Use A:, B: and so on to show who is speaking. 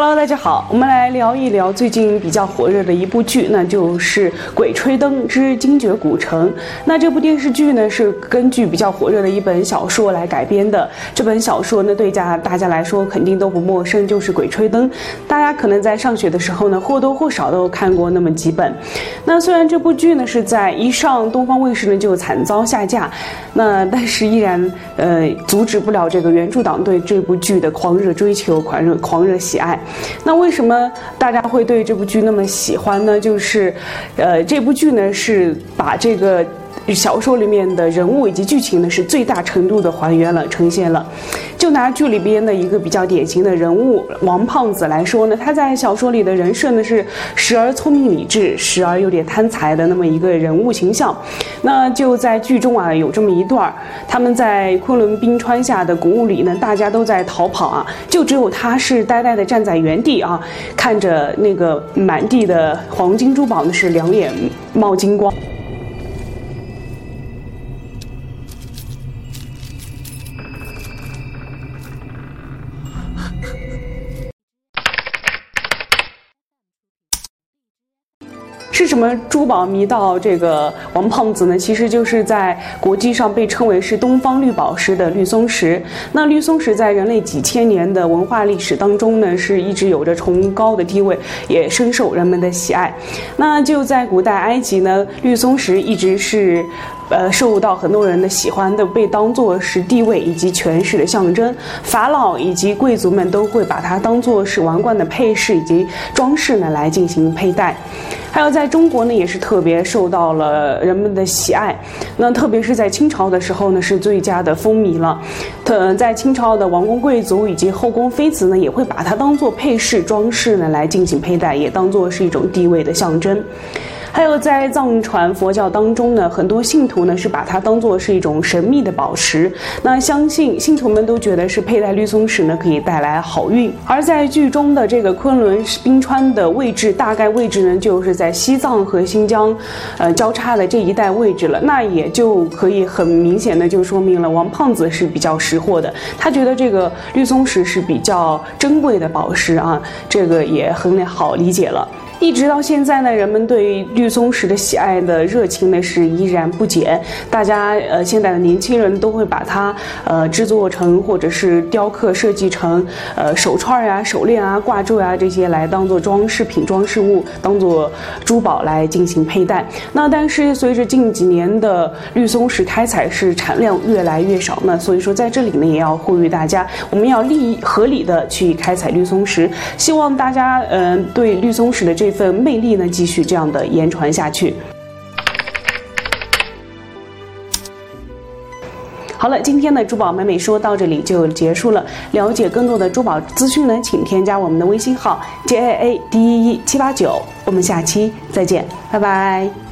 A: Hello，大家好，我们来聊一聊最近比较火热的一部剧，那就是《鬼吹灯之精绝古城》。那这部电视剧呢，是根据比较火热的一本小说来改编的。这本小说呢，对家大家来说肯定都不陌生，就是《鬼吹灯》。大家可能在上学的时候呢，或多或少都看过那么几本。那虽然这部剧呢是在一上东方卫视呢就惨遭下架，那但是依然呃阻止不了这个原著党对这部剧的狂热追求、狂热狂热喜爱。那为什么大家会对这部剧那么喜欢呢？就是，呃，这部剧呢是把这个。小说里面的人物以及剧情呢，是最大程度的还原了、呈现了。就拿剧里边的一个比较典型的人物王胖子来说呢，他在小说里的人设呢是时而聪明理智，时而有点贪财的那么一个人物形象。那就在剧中啊，有这么一段他们在昆仑冰川下的谷物里呢，大家都在逃跑啊，就只有他是呆呆的站在原地啊，看着那个满地的黄金珠宝呢，是两眼冒金光。是什么珠宝迷到这个王胖子呢？其实就是在国际上被称为是东方绿宝石的绿松石。那绿松石在人类几千年的文化历史当中呢，是一直有着崇高的地位，也深受人们的喜爱。那就在古代埃及呢，绿松石一直是。呃，受到很多人的喜欢的，被当作是地位以及权势的象征。法老以及贵族们都会把它当作是王冠的配饰以及装饰呢来进行佩戴。还有在中国呢，也是特别受到了人们的喜爱。那特别是在清朝的时候呢，是最佳的风靡了。特在清朝的王公贵族以及后宫妃子呢，也会把它当做配饰装饰呢来进行佩戴，也当做是一种地位的象征。还有在藏传佛教当中呢，很多信徒呢是把它当做是一种神秘的宝石。那相信信徒们都觉得是佩戴绿松石呢可以带来好运。而在剧中的这个昆仑冰川的位置，大概位置呢就是在西藏和新疆，呃交叉的这一带位置了。那也就可以很明显的就说明了王胖子是比较识货的，他觉得这个绿松石是比较珍贵的宝石啊，这个也很好理解了。一直到现在呢，人们对绿松石的喜爱的热情呢是依然不减。大家呃，现在的年轻人都会把它呃制作成或者是雕刻设计成呃手串呀、手链啊、挂坠啊这些来当做装饰品、装饰物，当做珠宝来进行佩戴。那但是随着近几年的绿松石开采是产量越来越少，那所以说在这里呢也要呼吁大家，我们要利合理的去开采绿松石。希望大家嗯对绿松石的这。这份魅力呢，继续这样的延传下去。好了，今天的珠宝美美说到这里就结束了。了解更多的珠宝资讯呢，请添加我们的微信号 j a a d e e 七八九。我们下期再见，拜拜。